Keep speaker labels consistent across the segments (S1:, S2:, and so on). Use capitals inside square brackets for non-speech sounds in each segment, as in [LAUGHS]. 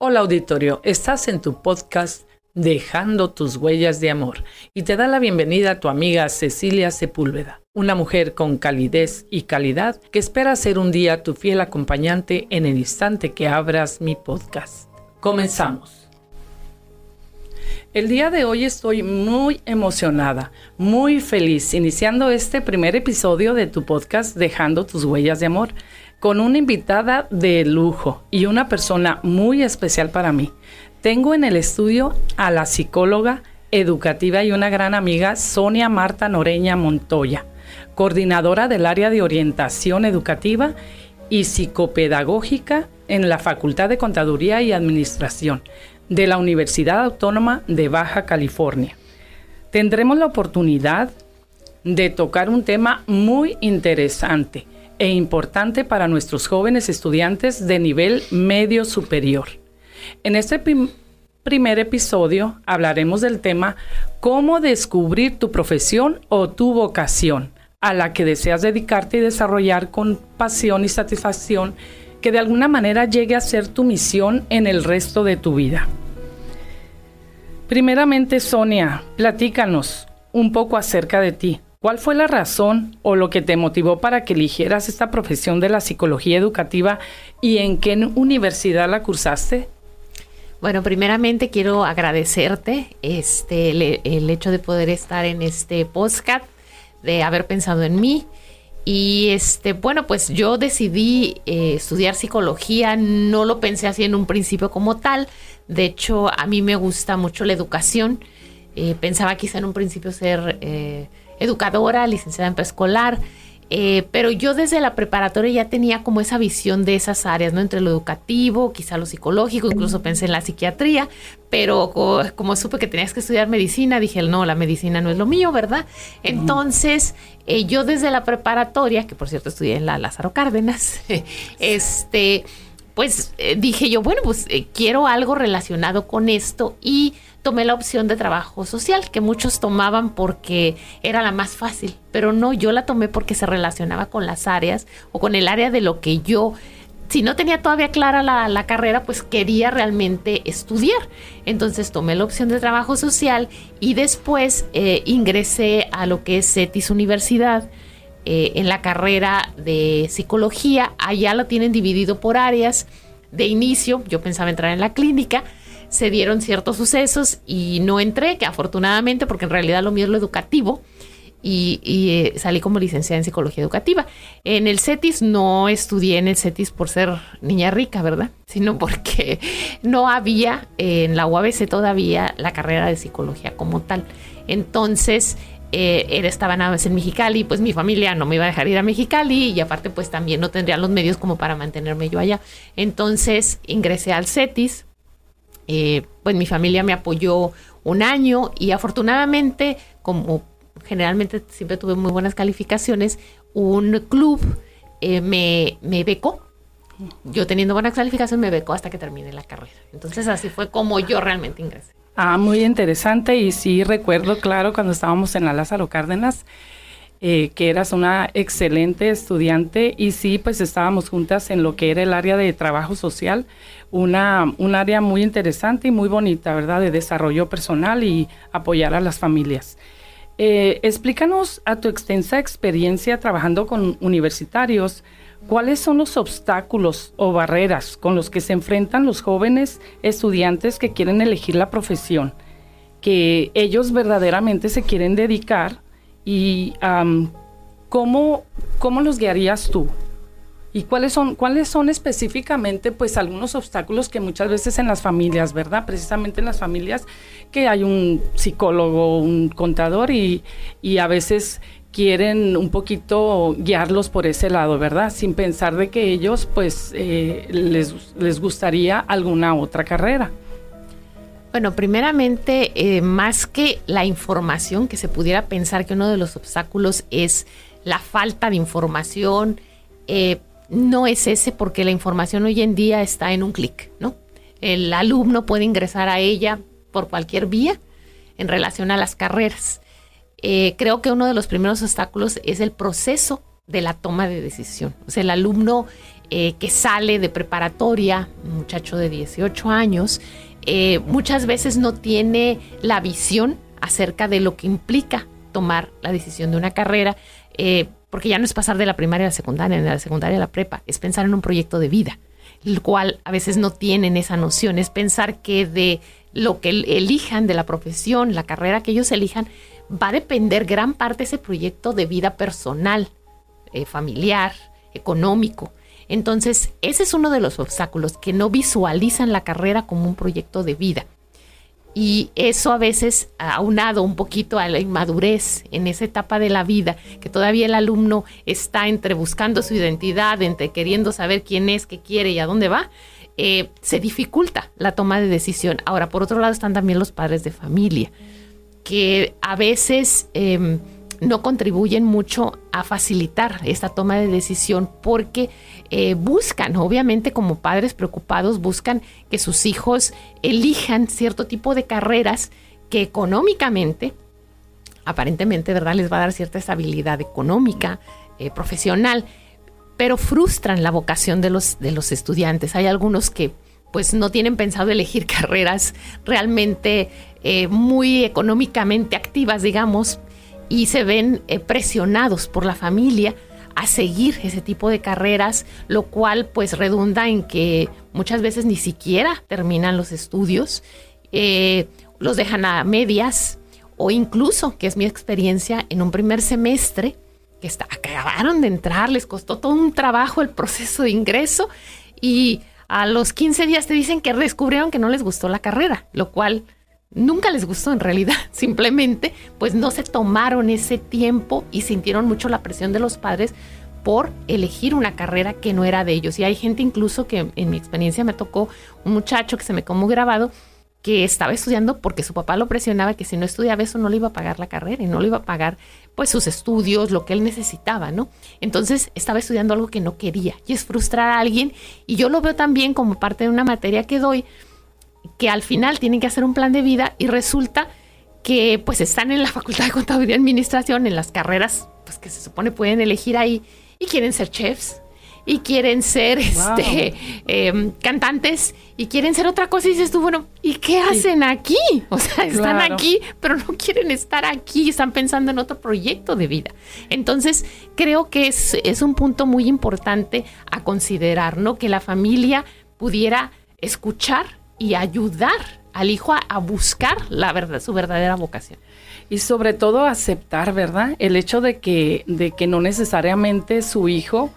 S1: Hola auditorio, estás en tu podcast Dejando tus huellas de amor y te da la bienvenida a tu amiga Cecilia Sepúlveda, una mujer con calidez y calidad que espera ser un día tu fiel acompañante en el instante que abras mi podcast. Comenzamos. El día de hoy estoy muy emocionada, muy feliz, iniciando este primer episodio de tu podcast Dejando tus huellas de amor con una invitada de lujo y una persona muy especial para mí. Tengo en el estudio a la psicóloga educativa y una gran amiga Sonia Marta Noreña Montoya, coordinadora del área de orientación educativa y psicopedagógica en la Facultad de Contaduría y Administración de la Universidad Autónoma de Baja California. Tendremos la oportunidad de tocar un tema muy interesante e importante para nuestros jóvenes estudiantes de nivel medio superior. En este primer episodio hablaremos del tema cómo descubrir tu profesión o tu vocación a la que deseas dedicarte y desarrollar con pasión y satisfacción que de alguna manera llegue a ser tu misión en el resto de tu vida. Primeramente, Sonia, platícanos un poco acerca de ti. ¿Cuál fue la razón o lo que te motivó para que eligieras esta profesión de la psicología educativa y en qué universidad la cursaste?
S2: Bueno, primeramente quiero agradecerte este el, hecho de poder estar en este podcast, de haber pensado en mí. Y este, bueno, pues yo decidí eh, estudiar psicología, no lo pensé así en un principio como tal. De hecho, a mí me gusta mucho la educación. Eh, pensaba quizá en un principio ser eh, educadora, licenciada en preescolar, eh, pero yo desde la preparatoria ya tenía como esa visión de esas áreas, ¿no? Entre lo educativo, quizá lo psicológico, incluso pensé en la psiquiatría, pero como, supe que tenías que estudiar medicina, dije, no, la medicina no es lo mío, ¿verdad? Entonces, eh, yo desde la preparatoria, que por cierto estudié en la Lázaro Cárdenas, [LAUGHS] este, pues eh, dije yo, bueno, pues quiero algo relacionado con esto y tomé la opción de trabajo social, que muchos tomaban porque era la más fácil, pero no, yo la tomé porque se relacionaba con las áreas o con el área de lo que yo si no tenía todavía clara la, carrera, pues quería realmente estudiar. Entonces tomé la opción de trabajo social y después eh, ingresé a lo que es CETIS Universidad eh, en la carrera de psicología. Allá lo tienen dividido por áreas. De inicio, yo pensaba entrar en la clínica, se dieron ciertos sucesos y no entré, que afortunadamente, porque en realidad lo mío es lo educativo. Y, eh, salí como licenciada en psicología educativa. En el CETIS no estudié en el CETIS por ser niña rica, ¿verdad? Sino porque [LAUGHS] no había en la UABC todavía la carrera de psicología como tal. Entonces, eh, era, estaba nada más en Mexicali, pues mi familia no me iba a dejar ir a Mexicali y aparte pues también no tendría los medios como para mantenerme yo allá. Entonces ingresé al CETIS, eh, pues mi familia me apoyó un año y afortunadamente, como generalmente siempre tuve muy buenas calificaciones, un club eh, me, me becó. Yo teniendo buenas calificaciones me becó hasta que terminé la carrera. Entonces así fue como yo realmente ingresé.
S1: Ah, muy interesante y sí recuerdo, claro, cuando estábamos en la Lázaro Cárdenas, eh, que eras una excelente estudiante y sí, pues estábamos juntas en lo que era el área de trabajo social, una, un área muy interesante y muy bonita, ¿verdad? De desarrollo personal y apoyar a las familias. Eh, explícanos a tu extensa experiencia trabajando con universitarios, ¿cuáles son los obstáculos o barreras con los que se enfrentan los jóvenes estudiantes que quieren elegir la profesión, que ellos verdaderamente se quieren dedicar y ¿cómo, ¿cómo los guiarías tú? ¿Y cuáles son, cuáles son específicamente, pues, algunos obstáculos que muchas veces en las familias, ¿verdad? Precisamente en las familias que hay un psicólogo, un contador y, y a veces quieren un poquito guiarlos por ese lado, ¿verdad? Sin pensar de que ellos, pues, eh, les, les gustaría alguna otra carrera.
S2: Bueno, primeramente, eh, más que la información, que se pudiera pensar que uno de los obstáculos es la falta de información, eh, no es ese porque la información hoy en día está en un clic, ¿no? El alumno puede ingresar a ella por cualquier vía en relación a las carreras. Eh, creo que uno de los primeros obstáculos es el proceso de la toma de decisión. O sea, el alumno eh, que sale de preparatoria, un muchacho de 18 años, eh, muchas veces no tiene la visión acerca de lo que implica tomar la decisión de una carrera, eh, porque ya no es pasar de la primaria a la secundaria, de la secundaria a la prepa, es pensar en un proyecto de vida, el cual a veces no tienen esa noción, es pensar que de lo que elijan, de la profesión, la carrera que ellos elijan, va a depender gran parte de ese proyecto de vida personal, familiar, económico. Entonces, ese es uno de los obstáculos, que no visualizan la carrera como un proyecto de vida. Y eso a veces aunado un poquito a la inmadurez en esa etapa de la vida, que todavía el alumno está entre buscando su identidad, entre queriendo saber quién es, qué quiere y a dónde va, eh, se dificulta la toma de decisión. Ahora, por otro lado están también los padres de familia, que a veces... Em, no contribuyen mucho a facilitar esta toma de decisión porque eh, buscan, obviamente como padres preocupados, buscan que sus hijos elijan cierto tipo de carreras que económicamente, aparentemente, ¿verdad? Les va a dar cierta estabilidad económica, eh, profesional, pero frustran la vocación de los, de los estudiantes. Hay algunos que pues no tienen pensado elegir [LAUGHS] carreras realmente eh, muy económicamente activas, digamos, y se ven eh, presionados por la familia a seguir ese tipo de carreras, lo cual pues redunda en que muchas veces ni siquiera terminan los estudios, eh, los dejan a medias o incluso, que es mi experiencia, en un primer semestre, que está, acabaron de entrar, les costó todo un trabajo el proceso de ingreso y a los 15 días te dicen que descubrieron que no les gustó la carrera, lo cual nunca les gustó en realidad, [LAUGHS] simplemente pues no se tomaron ese tiempo y sintieron mucho la presión de los padres por elegir una carrera que no era de ellos. Y hay gente incluso que en mi experiencia me tocó un muchacho que se me como grabado que estaba estudiando porque su papá lo presionaba que si no estudiaba eso no le iba a pagar la carrera y no le iba a pagar pues sus estudios, lo que él necesitaba, ¿no? Entonces estaba estudiando algo que no quería y es frustrar a alguien y yo lo veo también como parte de una materia que doy que al final tienen que hacer un plan de vida y resulta que pues están en la Facultad de Contaduría y Administración, en las carreras pues, que se supone pueden elegir ahí y quieren ser chefs y quieren ser este, em, cantantes y quieren ser otra cosa y dices tú, bueno, ¿y qué hacen aquí? O sea, están aquí, pero no quieren estar aquí, están pensando en otro proyecto de vida. Entonces, creo que es, es un punto muy importante a considerar, ¿no? Que la familia pudiera escuchar y ayudar al hijo a, buscar la verdad, su verdadera vocación.
S1: Y sobre todo aceptar, ¿verdad? El hecho de que, de que no necesariamente su hijo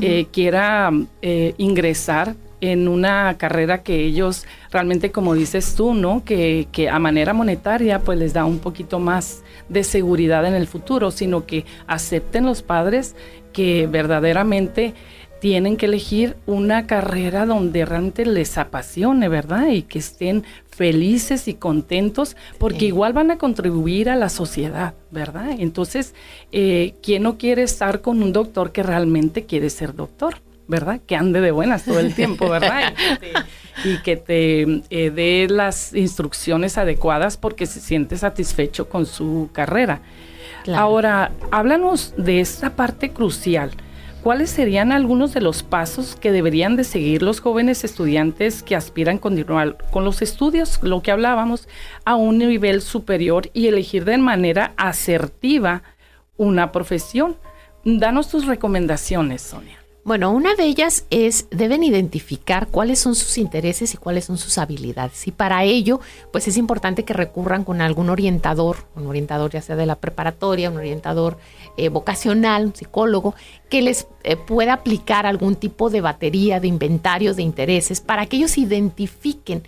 S1: eh, quiera eh, ingresar en una carrera que ellos realmente, como dices tú, ¿no? Que, que, a manera monetaria pues les da un poquito más de seguridad en el futuro, sino que acepten los padres que verdaderamente tienen que elegir una carrera donde realmente les apasione, ¿verdad? Y que estén felices y contentos, porque igual van a contribuir a la sociedad, ¿verdad? Entonces, eh, ¿quién no quiere estar con un doctor que realmente quiere ser doctor? ¿verdad? Que ande de buenas todo el tiempo, ¿verdad? [LAUGHS] y que te, eh, dé las instrucciones adecuadas porque se siente satisfecho con su carrera. Ahora, háblanos de esta parte crucial. ¿Cuáles serían algunos de los pasos que deberían de seguir los jóvenes estudiantes que aspiran a continuar con los estudios, lo que hablábamos, a un nivel superior y elegir de manera asertiva una profesión? Danos tus recomendaciones, Sonia.
S2: Bueno, una de ellas es, deben identificar cuáles son sus intereses y cuáles son sus habilidades. Y para ello, pues es importante que recurran con algún orientador, un orientador ya sea de la preparatoria, un orientador eh, vocacional, un psicólogo, que les eh, pueda aplicar algún tipo de batería, de inventarios, de intereses, para que ellos identifiquen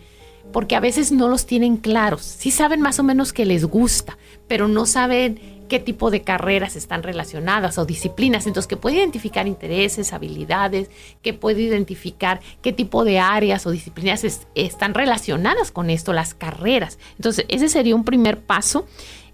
S2: porque a veces no los tienen claros. Sí saben más o menos que les gusta, pero no saben qué tipo de carreras están relacionadas o disciplinas. Entonces, que puede identificar intereses, habilidades, que puede identificar qué tipo de áreas o disciplinas están relacionadas con esto, las carreras. Entonces, ese sería un primer paso.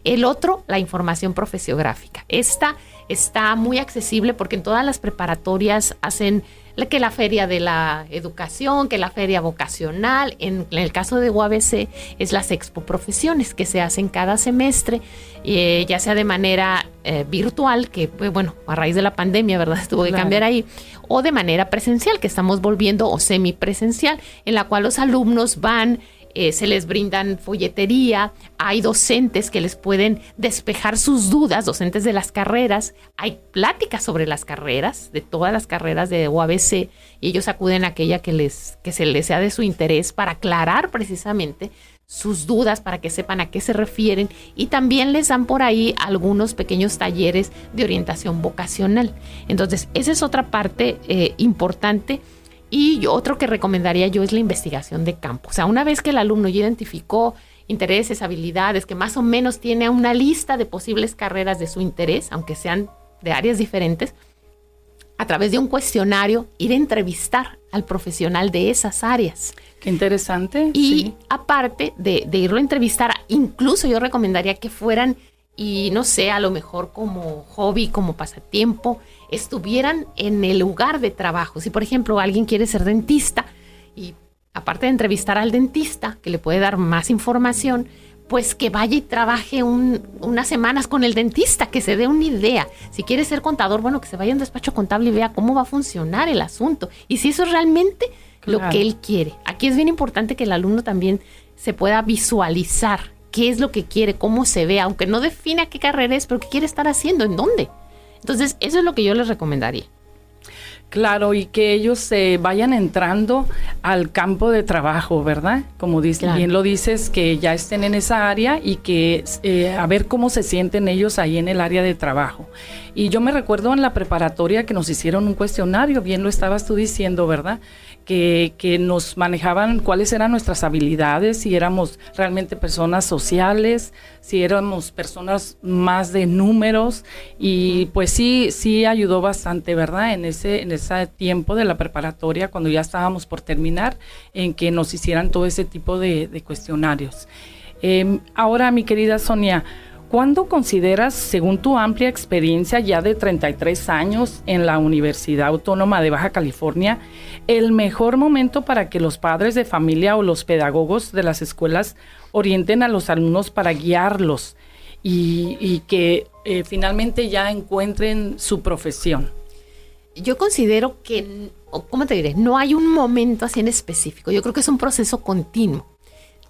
S2: El otro, la información profesiográfica. Esta está muy accesible porque en todas las preparatorias hacen que la feria de la educación, que la feria vocacional. En, el caso de UABC es las expo profesiones que se hacen cada semestre, eh, ya sea de manera eh, virtual, que pues, bueno, a raíz de la pandemia, ¿verdad? [LAUGHS] Tuvo que cambiar ahí, o de manera presencial, que estamos volviendo, o semipresencial, en la cual los alumnos van eh, se les brindan folletería, hay docentes que les pueden despejar sus dudas, docentes de las carreras, hay pláticas sobre las carreras, de todas las carreras de UABC, y ellos acuden a aquella que, les, que se les sea de su interés para aclarar precisamente sus dudas para que sepan a qué se refieren. Y también les dan por ahí algunos pequeños talleres de orientación vocacional. Entonces, esa es otra parte eh, importante y otro que recomendaría yo es la investigación de campo. O sea, una vez que el alumno ya identificó intereses, habilidades, que más o menos tiene una lista de posibles carreras de su interés, aunque sean de áreas diferentes, a través de un cuestionario ir a entrevistar al profesional de esas áreas.
S1: Qué interesante.
S2: Y aparte de, de, irlo a entrevistar, incluso yo recomendaría que fueran, y no sé, a lo mejor como hobby, como pasatiempo, estuvieran en el lugar de trabajo. Si, por ejemplo, alguien quiere ser dentista y aparte de entrevistar al dentista, que le puede dar más información, pues que vaya y trabaje unas semanas con el dentista, que se dé una idea. Si quiere ser contador, bueno, que se vaya a un despacho contable y vea cómo va a funcionar el asunto. Y si eso es realmente lo que él quiere. Aquí es bien importante que el alumno también se pueda visualizar qué es lo que quiere, cómo se ve, aunque no defina qué carrera es, pero qué quiere estar haciendo, en dónde. Entonces, eso es lo que yo les recomendaría.
S1: Claro, y que ellos se vayan entrando al campo de trabajo, ¿verdad? Como bien lo dices, que ya estén en esa área y que eh, a ver cómo se sienten ellos ahí en el área de trabajo. Y yo me recuerdo en la preparatoria que nos hicieron un cuestionario, bien lo estabas tú diciendo, ¿verdad? Que, nos manejaban cuáles eran nuestras habilidades, si éramos realmente personas sociales, si éramos personas más de números y pues sí, sí ayudó bastante, ¿verdad? En ese, en ese tiempo de la preparatoria, cuando ya estábamos por terminar, en que nos hicieran todo ese tipo de, cuestionarios. Em, ahora, mi querida Sonia, ¿Cuándo consideras, según tu amplia experiencia ya de 33 años en la Universidad Autónoma de Baja California, el mejor momento para que los padres de familia o los pedagogos de las escuelas orienten a los alumnos para guiarlos y, que eh, finalmente ya encuentren su profesión?
S2: Yo considero que, ¿cómo te diré? No hay un momento así en específico. Yo creo que es un proceso continuo.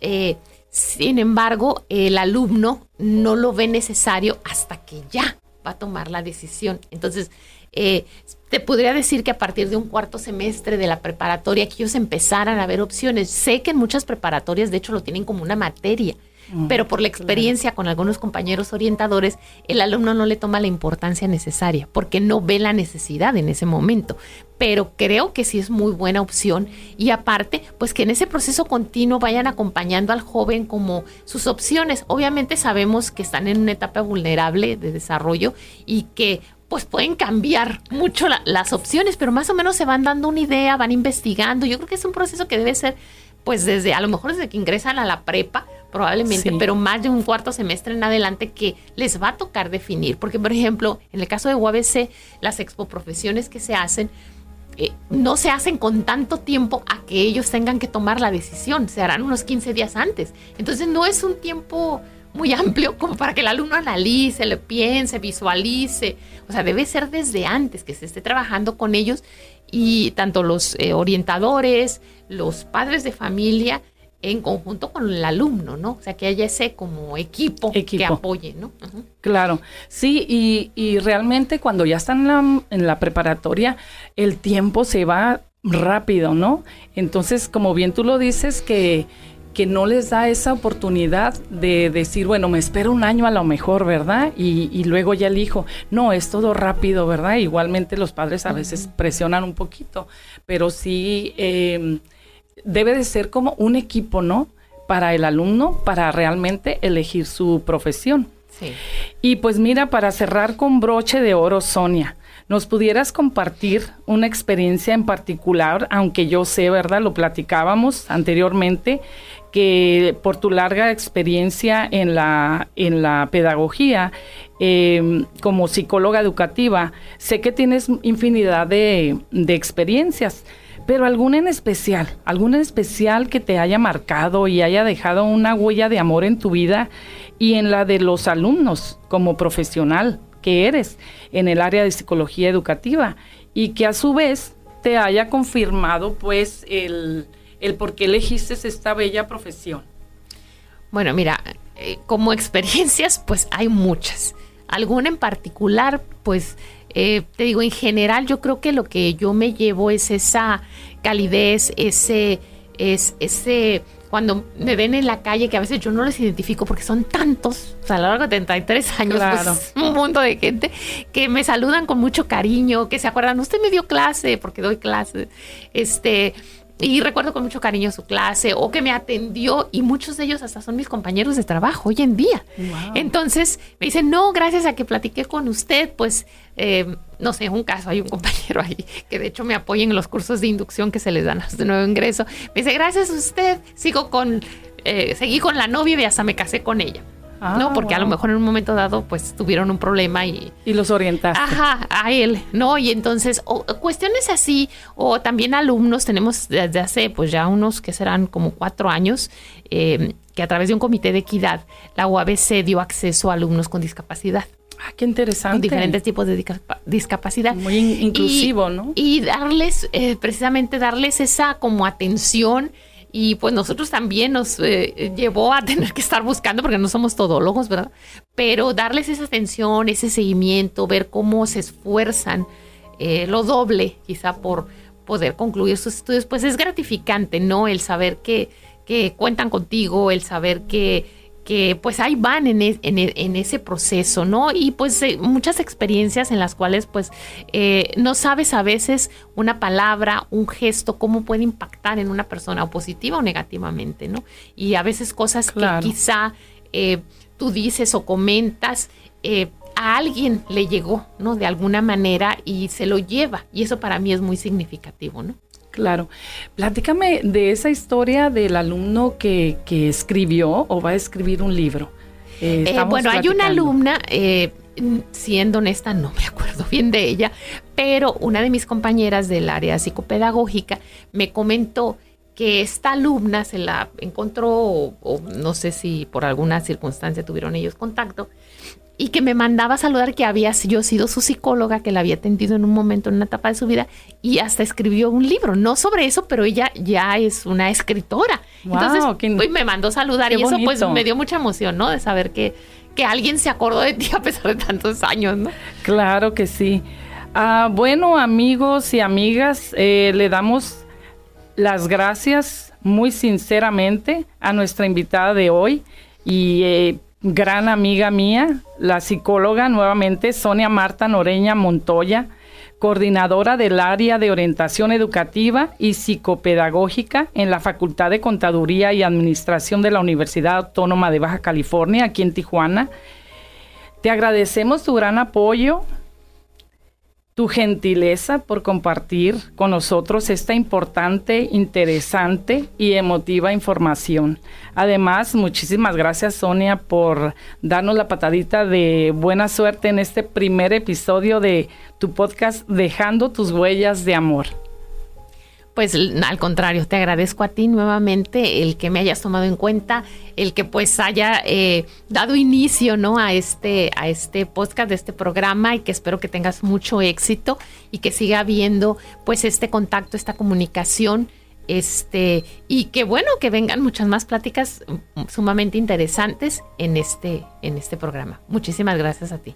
S2: Eh, sin embargo, el alumno no lo ve necesario hasta que ya va a tomar la decisión. Entonces, eh, te podría decir que a partir de un cuarto semestre de la preparatoria que ellos empezaran a ver opciones. Sé que en muchas preparatorias, de hecho, lo tienen como una materia pero por la experiencia con algunos compañeros orientadores, el alumno no le toma la importancia necesaria porque no ve la necesidad en ese momento. Pero creo que sí es muy buena opción y aparte, pues que en ese proceso continuo vayan acompañando al joven como sus opciones. Obviamente sabemos que están en una etapa vulnerable de desarrollo y que pues pueden cambiar mucho las opciones, pero más o menos se van dando una idea, van investigando. Yo creo que es un proceso que debe ser, pues desde, a lo mejor desde que ingresan a la prepa, probablemente, pero más de un cuarto semestre en adelante que les va a tocar definir. Porque, por ejemplo, en el caso de UABC, las expoprofesiones que se hacen, eh, no se hacen con tanto tiempo a que ellos tengan que tomar la decisión, se harán unos 15 días antes. Entonces no es un tiempo muy amplio como para que el alumno analice, le piense, visualice. O sea, debe ser desde antes que se esté trabajando con ellos y tanto los eh, orientadores, los padres de familia, en conjunto con el alumno, ¿no? O sea, que haya ese como equipo, que apoye, ¿no?
S1: Claro, sí, y, realmente cuando ya están en la, preparatoria, el tiempo se va rápido, ¿no? Entonces, como bien tú lo dices, que, que no les da esa oportunidad de decir, bueno, me espero un año a lo mejor, ¿verdad? Y, luego ya elijo. No, es todo rápido, ¿verdad? Igualmente los padres a veces presionan un poquito, pero sí... Eh, debe de ser como un equipo, ¿no? Para el alumno, para realmente elegir su profesión. Sí. Y pues mira, para cerrar con broche de oro, Sonia, ¿Nos pudieras compartir una experiencia en particular, aunque yo sé, ¿verdad? Lo platicábamos anteriormente, que por tu larga experiencia en la, en la pedagogía, em, como psicóloga educativa, sé que tienes infinidad de, de experiencias. Pero alguna en especial, alguna en especial que te haya marcado y haya dejado una huella de amor en tu vida y en la de los alumnos como profesional que eres en el área de psicología educativa y que a su vez te haya confirmado pues el, el por qué elegiste esta bella profesión.
S2: Bueno, mira, eh, como [LAUGHS] experiencias pues hay muchas. Alguna en particular pues eh, te digo, en general yo creo que lo que yo me llevo es esa calidez, ese, es, ese, cuando me ven en la calle, que a veces yo no les identifico porque son tantos, o sea, a lo largo de 33 años, pues, [LAUGHS] un mundo de gente que me saludan con mucho cariño, que se acuerdan, usted me dio clase, porque doy clase, este, y recuerdo con mucho cariño su clase o que me atendió y muchos de ellos hasta son mis compañeros de trabajo hoy en día. Entonces me dicen, no, gracias a que platiqué con usted, pues eh, no sé, un caso, hay un [LAUGHS] compañero ahí que de hecho me apoya en los cursos de inducción que se les dan a de nuevo ingreso. Me dice, gracias a usted, sigo con, eh, seguí con la novia y hasta me casé con ella. ¿No? Ah, Porque a lo mejor en un momento dado, pues tuvieron un problema y.
S1: Y los orientaste.
S2: Ajá, a él, ¿no? Y entonces, cuestiones así, o también alumnos, tenemos desde hace, pues ya unos que serán como cuatro años, em, que a través de un comité de equidad, la UABC dio acceso a alumnos con discapacidad.
S1: Ah, qué interesante.
S2: diferentes tipos de discapacidad.
S1: Muy inclusivo, ¿no?
S2: Y darles, eh, precisamente darles esa como atención y pues nosotros también nos eh, llevó a tener que estar buscando, porque no somos todólogos, ¿verdad? Pero darles esa atención, ese seguimiento, ver cómo se esfuerzan eh, lo doble, quizá por poder concluir sus estudios, pues es gratificante, ¿no? El saber que, que cuentan contigo, el saber que que pues ahí van en, en, ese proceso, ¿no? Y pues eh, muchas experiencias en las cuales pues eh, no sabes a veces una palabra, un gesto, cómo puede impactar en una persona, o positiva o negativamente, ¿no? Y a veces cosas que quizá eh, tú dices o comentas, a alguien le llegó, ¿no? De alguna manera y se lo lleva. Y eso para mí es muy significativo, ¿no?
S1: Claro. Platícame de esa historia del alumno que, escribió o va a escribir un libro.
S2: Eh, eh, bueno, hay una alumna, eh, siendo honesta, no me acuerdo [LAUGHS] bien de ella, pero una de mis compañeras del área psicopedagógica me comentó que esta alumna se la encontró, o no sé si por alguna circunstancia tuvieron ellos contacto, y que me mandaba a saludar que había yo sido su psicóloga, que la había atendido en un momento, en una etapa de su vida, y hasta escribió un libro, no sobre eso, pero ella ya es una escritora. Entonces, pues, me mandó a saludar y eso pues me dio mucha emoción, ¿no? De saber que, que alguien se acordó de ti a pesar de tantos años, ¿no?
S1: Claro que sí. Ah, bueno, amigos y amigas, eh, le damos las gracias muy sinceramente a nuestra invitada de hoy y eh, gran amiga mía, la psicóloga nuevamente Sonia Marta Noreña Montoya, coordinadora del área de orientación educativa y psicopedagógica en la Facultad de Contaduría y Administración de la Universidad Autónoma de Baja California, aquí en Tijuana. Te agradecemos tu gran apoyo tu gentileza por compartir con nosotros esta importante, interesante y emotiva información. Además, muchísimas gracias Sonia por darnos la patadita de buena suerte en este primer episodio de tu podcast Dejando tus huellas de amor.
S2: Pues al contrario, te agradezco a ti nuevamente el que me hayas tomado en cuenta, el que pues haya eh, dado inicio ¿no? a, este, a este podcast, de este programa y que espero que tengas mucho éxito y que siga habiendo pues este contacto, esta comunicación. Este, y que bueno, que vengan muchas más pláticas sumamente interesantes en este, en este programa. Muchísimas gracias a ti.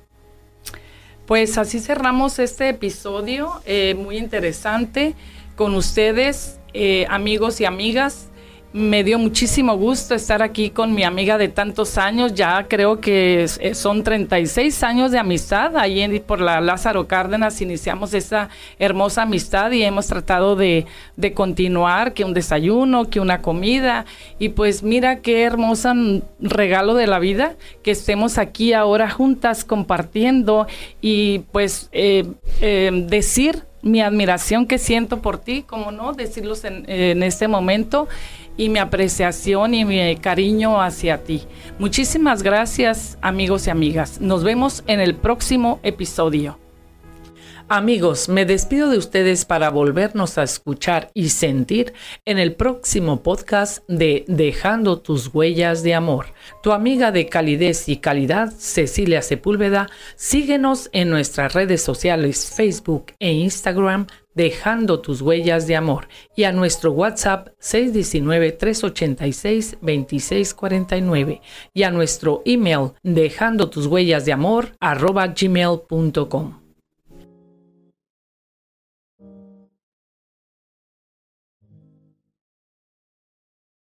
S1: Pues así cerramos este episodio, eh, muy interesante con ustedes, eh, amigos y amigas. me dio muchísimo gusto estar aquí con mi amiga de tantos años, ya creo que eh, son 36 años de amistad, ahí por la Lázaro Cárdenas iniciamos esa hermosa amistad y hemos tratado de, de continuar, que un desayuno, que una comida, y pues mira qué hermosa regalo de la vida que estemos aquí ahora juntas compartiendo. Y pues eh, decir mi admiración que siento por ti, como no, decirlos en, en este momento y mi apreciación y mi cariño hacia ti. Muchísimas gracias amigos y amigas. Nos vemos en el próximo episodio. Amigos, me despido de ustedes para volvernos a escuchar y sentir en el próximo podcast de Dejando tus huellas de amor. Tu amiga de calidez y calidad, Cecilia Sepúlveda, síguenos en nuestras redes sociales Facebook e Instagram Dejando tus huellas de amor y a nuestro WhatsApp 619-386-2649 y a nuestro email dejando tus huellas de amor arroba gmail.com.